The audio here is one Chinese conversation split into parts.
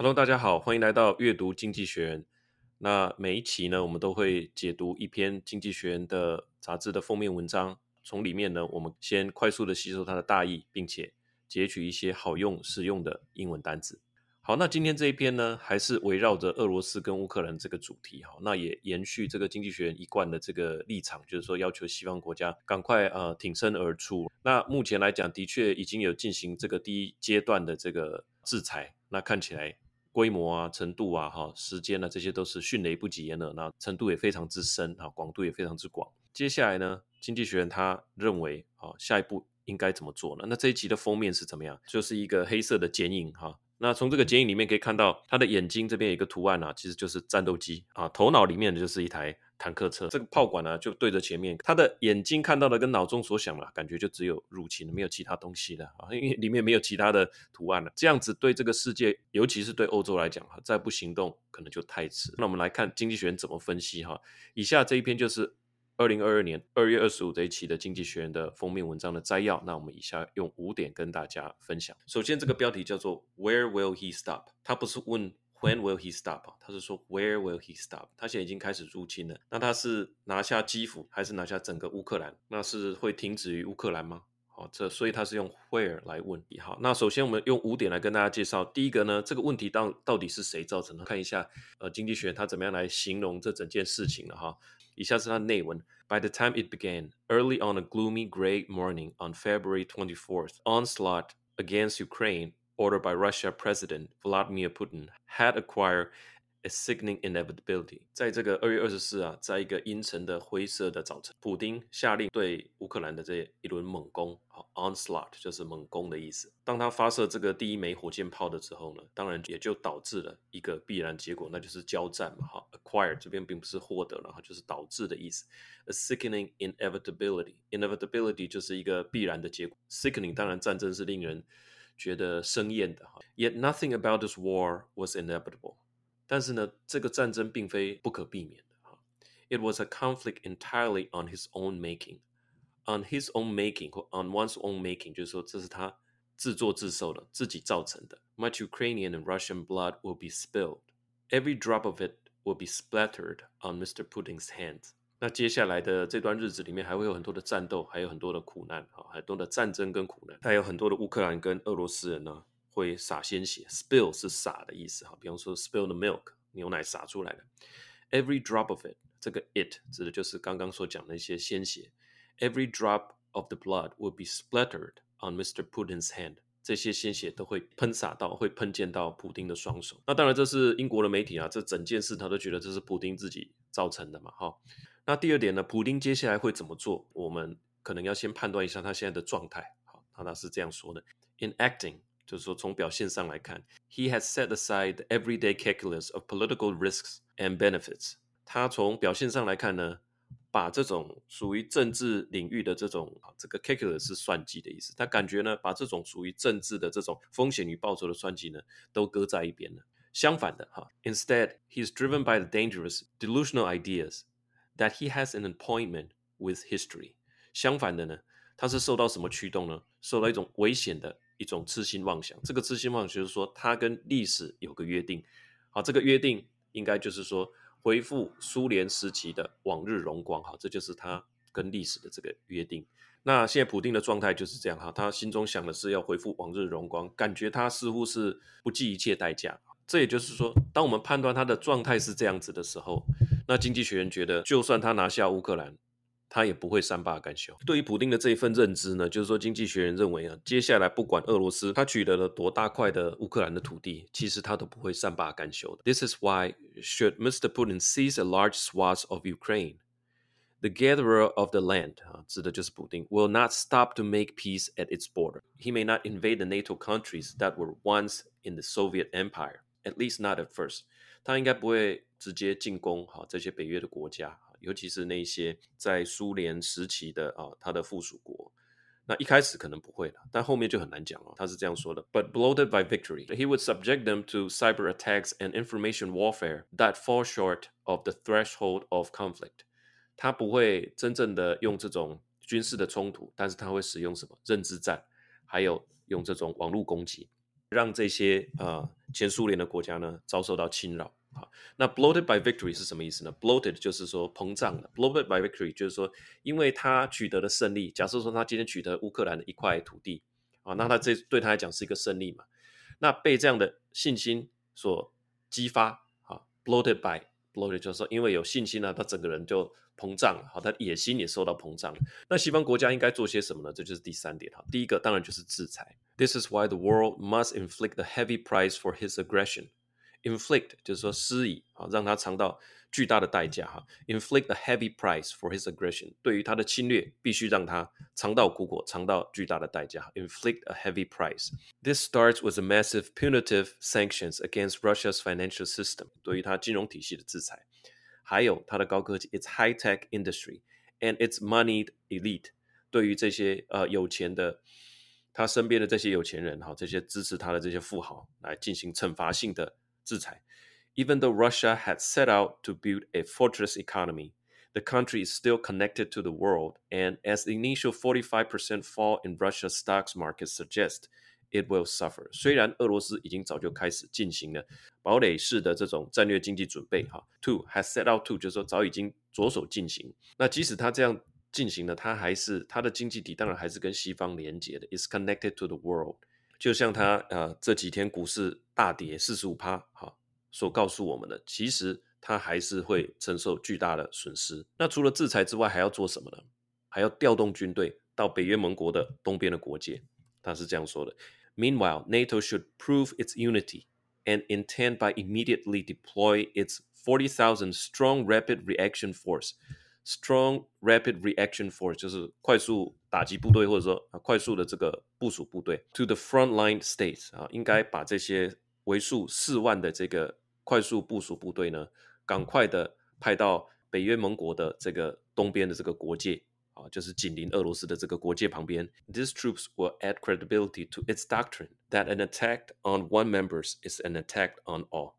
Hello，大家好，欢迎来到阅读经济学人。那每一期呢，我们都会解读一篇经济学人的杂志的封面文章，从里面呢，我们先快速的吸收它的大意，并且截取一些好用、实用的英文单词。好，那今天这一篇呢，还是围绕着俄罗斯跟乌克兰这个主题。哈，那也延续这个经济学人一贯的这个立场，就是说要求西方国家赶快呃挺身而出。那目前来讲，的确已经有进行这个第一阶段的这个制裁。那看起来。规模啊、程度啊、哈时间呢，这些都是迅雷不及掩耳，那程度也非常之深啊，广度也非常之广。接下来呢，经济学院他认为啊，下一步应该怎么做呢？那这一集的封面是怎么样？就是一个黑色的剪影哈。那从这个剪影里面可以看到，他的眼睛这边有一个图案啊，其实就是战斗机啊，头脑里面的就是一台。坦克车这个炮管呢，就对着前面，他的眼睛看到的跟脑中所想的感觉就只有入侵，没有其他东西了啊，因为 里面没有其他的图案了。这样子对这个世界，尤其是对欧洲来讲哈，再不行动可能就太迟。那我们来看经济学人怎么分析哈。以下这一篇就是二零二二年二月二十五这一期的经济学人的封面文章的摘要。那我们以下用五点跟大家分享。首先，这个标题叫做 Where will he stop？他不是问。When will he stop？他是说 Where will he stop？他现在已经开始入侵了。那他是拿下基辅，还是拿下整个乌克兰？那是会停止于乌克兰吗？好，这所以他是用 Where 来问。好，那首先我们用五点来跟大家介绍。第一个呢，这个问题到到底是谁造成的？看一下，呃，经济学他怎么样来形容这整件事情了哈。以下是他的内文：By the time it began, early on a gloomy gray morning on February 24th, onslaught against Ukraine. Order by Russia President Vladimir Putin had acquired a sickening inevitability。在这个二月二十四啊，在一个阴沉的灰色的早晨，普丁下令对乌克兰的这一轮猛攻，好，onslaught 就是猛攻的意思。当他发射这个第一枚火箭炮的时候呢，当然也就导致了一个必然结果，那就是交战嘛。哈，acquire 这边并不是获得了，哈，就是导致的意思。A sickening inevitability，inevitability 就是一个必然的结果。Sickening 当然战争是令人。觉得生厌的哈，Yet nothing about this war was inevitable。但是呢，这个战争并非不可避免的哈。It was a conflict entirely on his own making, on his own making 或 on one's own making，就是说这是他自作自受的，自己造成的。Much Ukrainian and Russian blood will be spilled. Every drop of it will be splattered on Mr. Putin's hands. 那接下来的这段日子里面，还会有很多的战斗，还有很多的苦难，哈，很多的战争跟苦难，还有很多的乌克兰跟俄罗斯人呢，会洒鲜血。Spill 是洒的意思，哈，比方说 spill the milk，牛奶洒出来的。Every drop of it，这个 it 指的就是刚刚所讲的一些鲜血。Every drop of the blood will be splattered on Mr. Putin's hand，这些鲜血都会喷洒到，会喷溅到普丁的双手。那当然，这是英国的媒体啊，这整件事他都觉得这是普丁自己造成的嘛，哈。那第二点呢，普丁接下来会怎么做？我们可能要先判断一下他现在的状态。好，那他是这样说的：In acting，就是说从表现上来看，he has set aside the everyday calculus of political risks and benefits。他从表现上来看呢，把这种属于政治领域的这种啊这个 calculus 是算计的意思。他感觉呢，把这种属于政治的这种风险与报酬的算计呢，都搁在一边了。相反的哈，Instead, he is driven by the dangerous delusional ideas。That he has an appointment with history。相反的呢，他是受到什么驱动呢？受到一种危险的一种痴心妄想。这个痴心妄想就是说，他跟历史有个约定。好，这个约定应该就是说，恢复苏联时期的往日荣光。好，这就是他跟历史的这个约定。那现在普丁的状态就是这样哈，他心中想的是要恢复往日荣光，感觉他似乎是不计一切代价。这也就是说，当我们判断他的状态是这样子的时候。那经济学人觉得，就算他拿下乌克兰，他也不会善罢甘休。对于普丁的这一份认知呢，就是说，经济学人认为啊，接下来不管俄罗斯他取得了多大块的乌克兰的土地，其实他都不会善罢甘休的。This is why should Mr. Putin seize a large swath of Ukraine, the gatherer of the land 啊，指的就是普丁，will not stop to make peace at its border. He may not invade the NATO countries that were once in the Soviet Empire, at least not at first. 他应该不会直接进攻哈这些北约的国家，尤其是那些在苏联时期的啊他的附属国。那一开始可能不会的，但后面就很难讲了。他是这样说的：But bloated by victory, he would subject them to cyber attacks and information warfare that fall short of the threshold of conflict。他不会真正的用这种军事的冲突，但是他会使用什么认知战，还有用这种网络攻击。让这些呃前苏联的国家呢遭受到侵扰。好，那 bloated by victory 是什么意思呢？bloated 就是说膨胀的，bloated by victory 就是说，因为他取得了胜利。假设说他今天取得乌克兰的一块土地，啊，那他这对他来讲是一个胜利嘛？那被这样的信心所激发，啊，bloated by bloated 就是说，因为有信心呢，他整个人就膨胀了，好，他野心也受到膨胀了。那西方国家应该做些什么呢？这就是第三点，哈，第一个当然就是制裁。This is why the world must inflict the heavy price for his aggression. Inflict 就是说施以啊，让他尝到巨大的代价哈。Inflict a heavy price for his aggression，对于他的侵略，必须让他尝到苦果，尝到巨大的代价。Inflict a heavy price。This starts with a massive punitive sanctions against Russia's financial system，对于他金融体系的制裁，还有他的高科技，its high tech industry and its moneyed elite，对于这些呃有钱的。他身边的这些有钱人哈，这些支持他的这些富豪来进行惩罚性的 制裁。Even though Russia had set out to build a fortress economy, the country is still connected to the world, and as the initial 45% fall in Russia's stocks market suggests, it will suffer. 虽然俄罗斯已经早就开始进行了堡垒式的这种战略经济准备哈，to has set out to 就是说早已经着手进行。那即使他这样。进行了，它还是它的经济体，当然还是跟西方连接的，is connected to the world。 就像它呃这几天股市大跌四十五趴，哈，所告诉我们的，其实他还是会承受巨大的损失。那除了制裁之外，还要做什么呢？还要调动军队到北约盟国的东边的国界。他是这样说的：Meanwhile, NATO should prove its unity and intend by immediately deploy its forty thousand strong rapid reaction force. Strong Rapid Reaction Force 就是快速打击部队，或者说啊快速的这个部署部队。To the frontline states 啊，应该把这些为数四万的这个快速部署部队呢，赶快的派到北约盟国的这个东边的这个国界啊，就是紧邻俄罗斯的这个国界旁边。These troops will add credibility to its doctrine that an attack on one member's is an attack on all。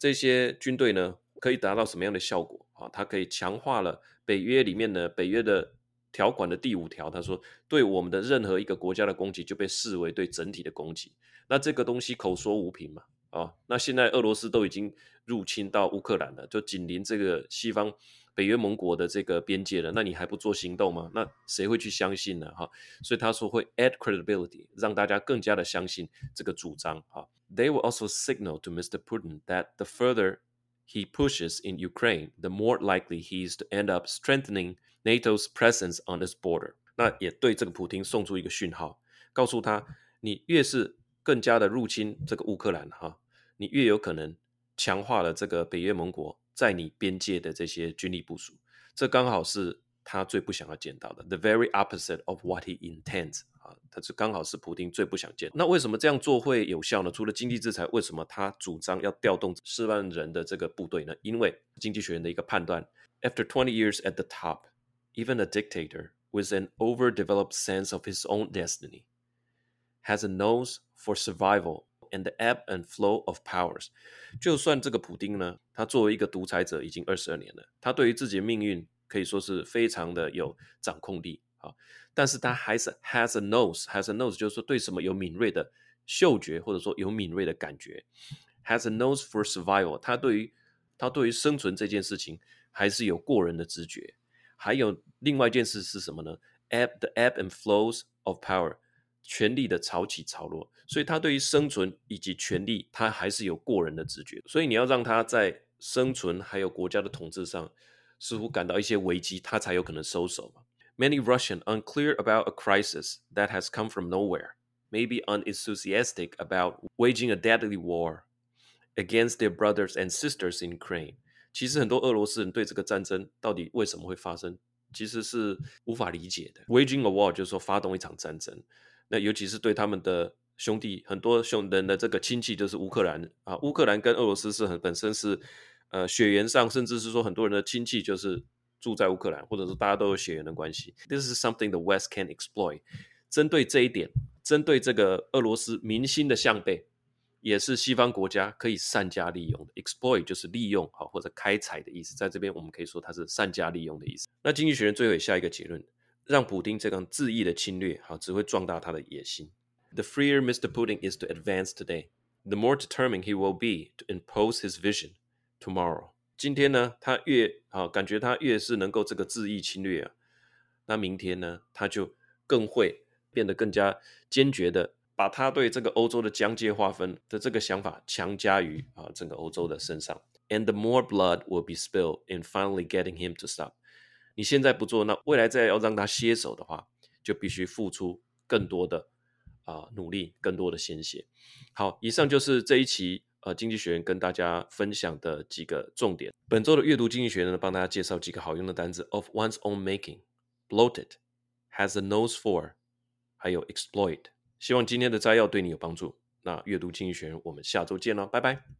这些军队呢，可以达到什么样的效果啊？它可以强化了。北约里面呢，北约的条款的第五条，他说，对我们的任何一个国家的攻击就被视为对整体的攻击。那这个东西口说无凭嘛，啊，那现在俄罗斯都已经入侵到乌克兰了，就紧邻这个西方北约盟国的这个边界了，那你还不做行动吗？那谁会去相信呢？哈，所以他说会 add credibility，让大家更加的相信这个主张。哈，They will also signal to Mr. Putin that the further he pushes in Ukraine, the more likely he is to end up strengthening NATO's presence on its border。那也对这个普丁送出一个讯号，告诉他，你越是更加的入侵这个乌克兰，哈，你越有可能强化了这个北约盟国在你边界的这些军力部署。这刚好是他最不想要见到的，the very opposite of what he intends。 啊，他是刚好是普丁最不想见。那为什么这样做会有效呢？除了经济制裁，为什么他主张要调动四万人的这个部队呢？因为经济学人的一个判断：After twenty years at the top, even a dictator with an overdeveloped sense of his own destiny has a nose for survival and the ebb and flow of powers。就算这个普丁呢，他作为一个独裁者已经二十二年了，他对于自己的命运可以说是非常的有掌控力。啊，但是他还是 has a nose，has a nose 就是说对什么有敏锐的嗅觉，或者说有敏锐的感觉，has a nose for survival。他对于他对于生存这件事情还是有过人的直觉。还有另外一件事是什么呢？ebb the ebb and flows of power，权力的潮起潮落。所以他对于生存以及权力，他还是有过人的直觉。所以你要让他在生存还有国家的统治上似乎感到一些危机，他才有可能收手嘛。Many Russians unclear about a crisis that has come from nowhere, may be unenthusiastic about waging a deadly war against their brothers and sisters in Ukraine. 其实很多俄罗斯人对这个战争到底为什么会发生，其实是无法理解的。Waging a war 就是说发动一场战争，那尤其是对他们的兄弟，很多兄人的这个亲戚就是乌克兰啊，乌克兰跟俄罗斯是很本身是呃血缘上，甚至是说很多人的亲戚就是。 住在乌克兰，或者是大家都有血缘的关系，This is something the West can exploit。针对这一点，针对这个俄罗斯民心的向背，也是西方国家可以善加利用的。Exploit 就是利用，好或者开采的意思，在这边我们可以说它是善加利用的意思。那经济学人最后下一个结论，让普丁这样恣意的侵略，好只会壮大他的野心。The freer Mr. Pudding is to advance today, the more determined he will be to impose his vision tomorrow. 今天呢，他越啊感觉他越是能够这个恣意侵略啊，那明天呢，他就更会变得更加坚决的，把他对这个欧洲的疆界划分的这个想法强加于啊整个欧洲的身上。And the more blood will be spilled in finally getting him to stop。你现在不做，那未来再要让他歇手的话，就必须付出更多的啊努力，更多的鲜血。好，以上就是这一期呃经济学人跟大家分享的几个重点。本周的阅读经济学人呢，帮大家介绍几个好用的单词：of one's own making，bloated。has a nose for，还有 exploit。希望今天的摘要对你有帮助。那阅读经济学人，我们下周见了，拜拜。